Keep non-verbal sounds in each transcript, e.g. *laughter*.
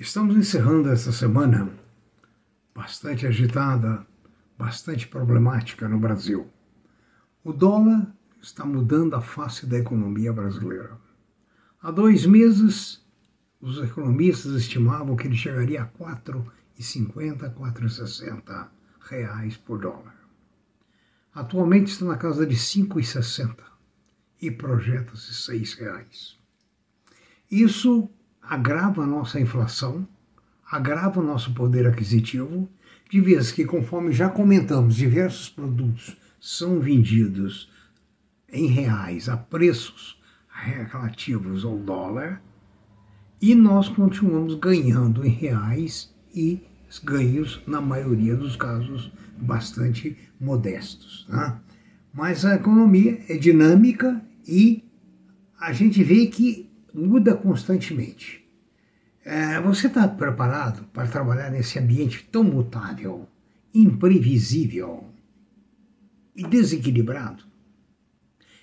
Estamos encerrando essa semana bastante agitada, bastante problemática no Brasil. O dólar está mudando a face da economia brasileira. Há dois meses, os economistas estimavam que ele chegaria a 4,50, 4,60 reais por dólar. Atualmente está na casa de 5,60 e projeta-se 6 reais. Isso agrava a nossa inflação, agrava o nosso poder aquisitivo, de vez que, conforme já comentamos, diversos produtos são vendidos em reais a preços relativos ao dólar e nós continuamos ganhando em reais e ganhos, na maioria dos casos, bastante modestos. Né? Mas a economia é dinâmica e a gente vê que muda constantemente. É, você está preparado para trabalhar nesse ambiente tão mutável, imprevisível e desequilibrado?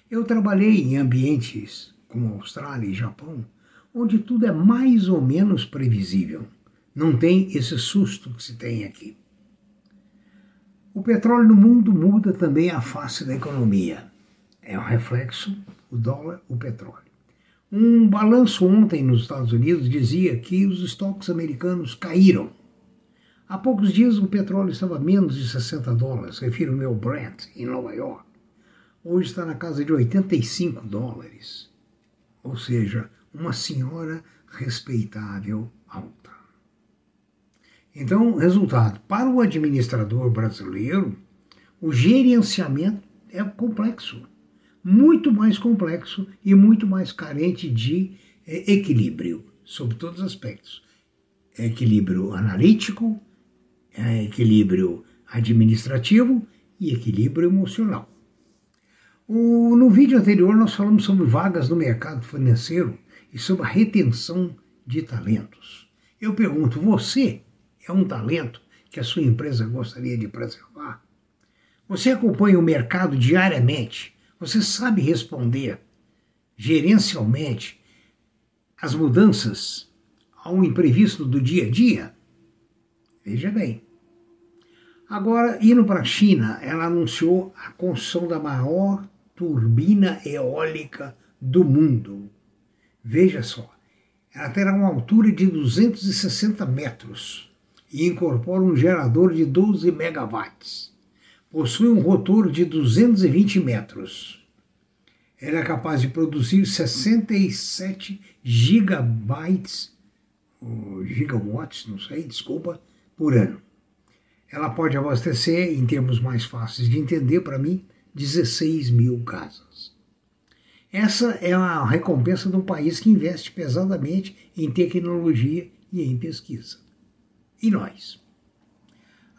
Eu trabalhei em ambientes como Austrália e Japão, onde tudo é mais ou menos previsível. Não tem esse susto que se tem aqui. O petróleo no mundo muda também a face da economia. É um reflexo, o dólar, o petróleo. Um balanço ontem nos Estados Unidos dizia que os estoques americanos caíram. Há poucos dias o petróleo estava a menos de 60 dólares, refiro ao Brent, em Nova York. Hoje está na casa de 85 dólares. Ou seja, uma senhora respeitável alta. Então, resultado: para o administrador brasileiro, o gerenciamento é complexo muito mais complexo e muito mais carente de é, equilíbrio, sob todos os aspectos. equilíbrio analítico, é, equilíbrio administrativo e equilíbrio emocional. O, no vídeo anterior nós falamos sobre vagas no mercado financeiro e sobre a retenção de talentos. Eu pergunto, você é um talento que a sua empresa gostaria de preservar? Você acompanha o mercado diariamente você sabe responder gerencialmente às mudanças ao imprevisto do dia a dia? Veja bem. Agora, indo para a China, ela anunciou a construção da maior turbina eólica do mundo. Veja só, ela terá uma altura de 260 metros e incorpora um gerador de 12 megawatts possui um rotor de 220 metros. Ela é capaz de produzir 67 gigabytes, ou gigawatts, não sei, desculpa, por ano. Ela pode abastecer, em termos mais fáceis de entender para mim, 16 mil casas. Essa é a recompensa de um país que investe pesadamente em tecnologia e em pesquisa. E nós?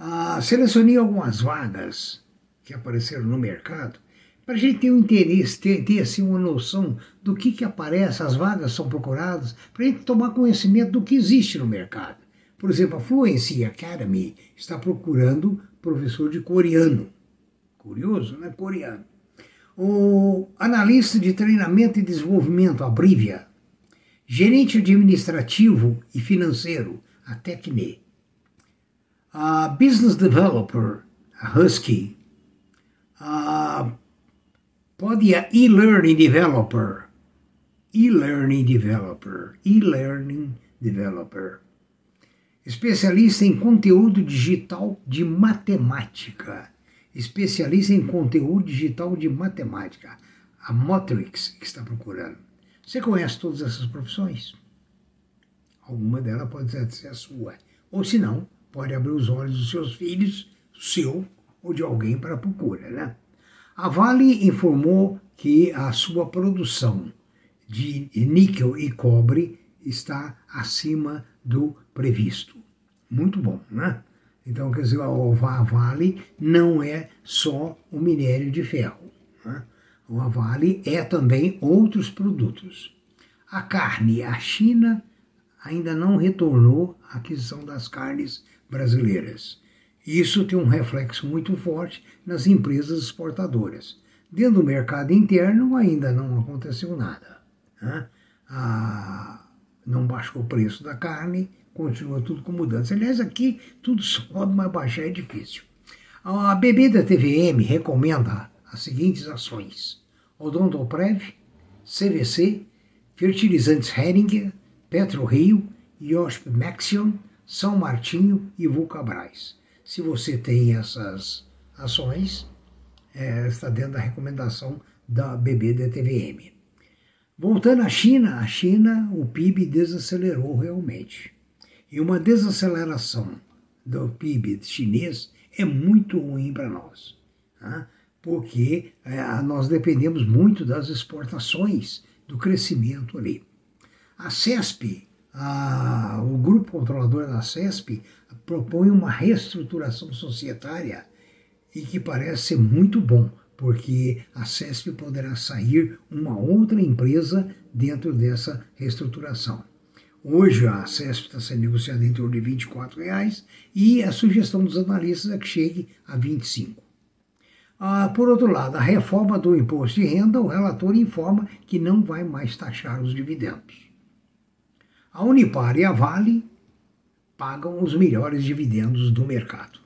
Ah, selecionei algumas vagas que apareceram no mercado para a gente ter um interesse, ter, ter assim, uma noção do que, que aparece, as vagas são procuradas, para a gente tomar conhecimento do que existe no mercado. Por exemplo, a Fluency Academy está procurando professor de coreano. Curioso, né? Coreano. O analista de treinamento e desenvolvimento, a Brivia. Gerente administrativo e financeiro, a Tecne uh, business developer, Husky, uh, Podia e-learning developer, e-learning developer, e-learning developer, especialista em conteúdo digital de matemática, especialista em conteúdo digital de matemática, a Motrix que está procurando. Você conhece todas essas profissões? Alguma delas pode ser a sua. Ou se não, pode abrir os olhos dos seus filhos, seu ou de alguém para a procura. Né? A Vale informou que a sua produção de níquel e cobre está acima do previsto. Muito bom, né? Então, quer dizer, a Vale não é só o minério de ferro. Né? A Vale é também outros produtos. A carne, a China ainda não retornou à aquisição das carnes brasileiras. Isso tem um reflexo muito forte nas empresas exportadoras. Dentro do mercado interno ainda não aconteceu nada. Né? Ah, não baixou o preço da carne, continua tudo com mudança. Aliás, aqui tudo *laughs* sobe, mas baixar é difícil. A bebida TVM recomenda as seguintes ações: Odontoprev, CVC, fertilizantes Heringer, PetroRio, Iosp Maxion, São Martinho e Vulcabras. Se você tem essas ações, é, está dentro da recomendação da bebida TVM. Voltando à China, a China, o PIB desacelerou realmente. E uma desaceleração do PIB chinês é muito ruim para nós, tá? porque é, nós dependemos muito das exportações, do crescimento ali. A CESP, o grupo controlador da CESP, propõe uma reestruturação societária e que parece ser muito bom, porque a CESP poderá sair uma outra empresa dentro dessa reestruturação. Hoje a CESP está sendo negociada em torno de 24 reais, e a sugestão dos analistas é que chegue a R$ 25. Ah, por outro lado, a reforma do imposto de renda, o relator informa que não vai mais taxar os dividendos. A Unipar e a Vale pagam os melhores dividendos do mercado.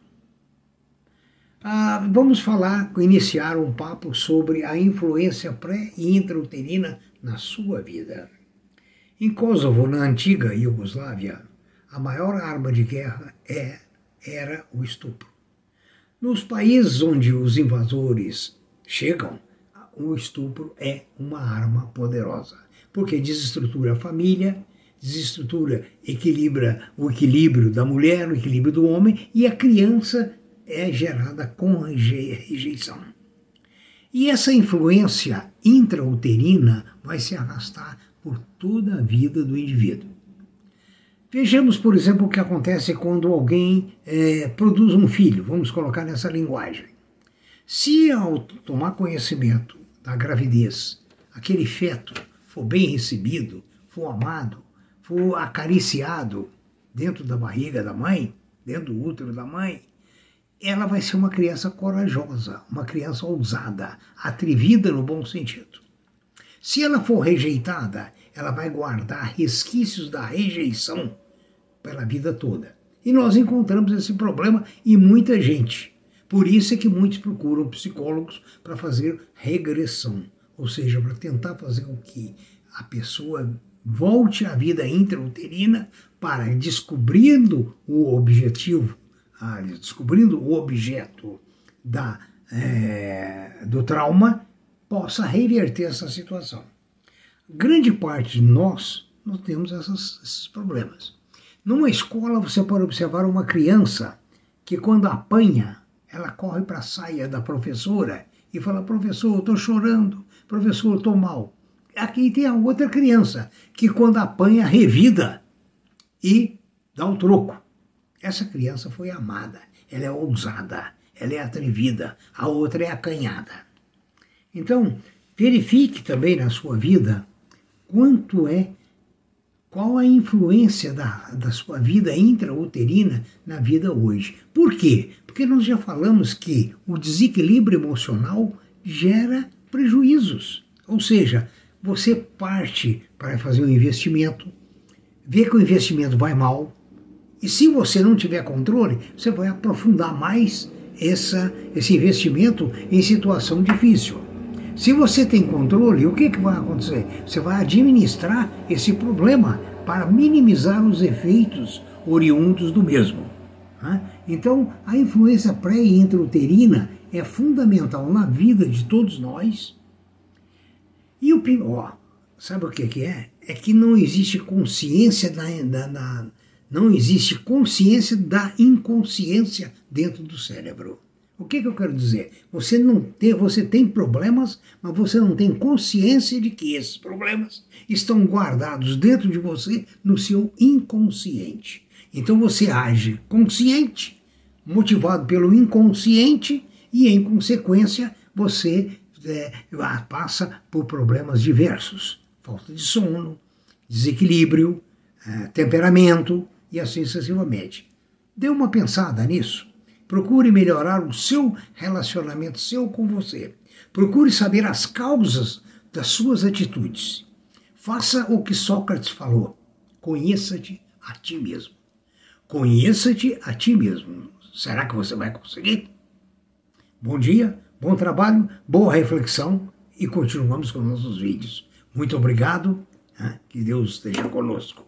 Ah, vamos falar, iniciar um papo sobre a influência pré e intrauterina na sua vida. Em Kosovo, na antiga Iugoslávia, a maior arma de guerra é, era o estupro. Nos países onde os invasores chegam, o estupro é uma arma poderosa, porque desestrutura a família, desestrutura, equilibra o equilíbrio da mulher, o equilíbrio do homem, e a criança é gerada com rejeição. E essa influência intrauterina vai se arrastar por toda a vida do indivíduo. Vejamos, por exemplo, o que acontece quando alguém é, produz um filho, vamos colocar nessa linguagem. Se ao tomar conhecimento da gravidez, aquele feto for bem recebido, for amado, for acariciado dentro da barriga da mãe, dentro do útero da mãe, ela vai ser uma criança corajosa, uma criança ousada, atrevida no bom sentido. Se ela for rejeitada, ela vai guardar resquícios da rejeição pela vida toda. E nós encontramos esse problema em muita gente. Por isso é que muitos procuram psicólogos para fazer regressão, ou seja, para tentar fazer com que a pessoa volte à vida intrauterina para descobrindo o objetivo, ah, descobrindo o objeto da, é, do trauma possa reverter essa situação. Grande parte de nós, nós temos essas, esses problemas. Numa escola, você pode observar uma criança que, quando apanha, ela corre para a saia da professora e fala: Professor, eu estou chorando, professor, eu estou mal. Aqui tem a outra criança que, quando apanha, revida e dá um troco. Essa criança foi amada, ela é ousada, ela é atrevida, a outra é acanhada. Então, verifique também na sua vida quanto é, qual a influência da, da sua vida intrauterina na vida hoje. Por quê? Porque nós já falamos que o desequilíbrio emocional gera prejuízos. Ou seja, você parte para fazer um investimento, vê que o investimento vai mal, e se você não tiver controle, você vai aprofundar mais essa, esse investimento em situação difícil. Se você tem controle, o que, que vai acontecer? Você vai administrar esse problema para minimizar os efeitos oriundos do mesmo. Né? Então, a influência pré e intrauterina é fundamental na vida de todos nós. E o pior, sabe o que, que é? É que não existe consciência da, da, da não existe consciência da inconsciência dentro do cérebro. O que, que, eu quero dizer? Você não tem, você tem problemas, mas você não tem consciência de que esses problemas estão guardados dentro de você no seu inconsciente. Então você age consciente, motivado pelo inconsciente, e em consequência você é, passa por problemas diversos: falta de sono, desequilíbrio, é, temperamento e assim sucessivamente. Dê uma pensada nisso. Procure melhorar o seu relacionamento seu com você. Procure saber as causas das suas atitudes. Faça o que Sócrates falou: conheça-te a ti mesmo. Conheça-te a ti mesmo. Será que você vai conseguir? Bom dia, bom trabalho, boa reflexão e continuamos com nossos vídeos. Muito obrigado, né? que Deus esteja conosco.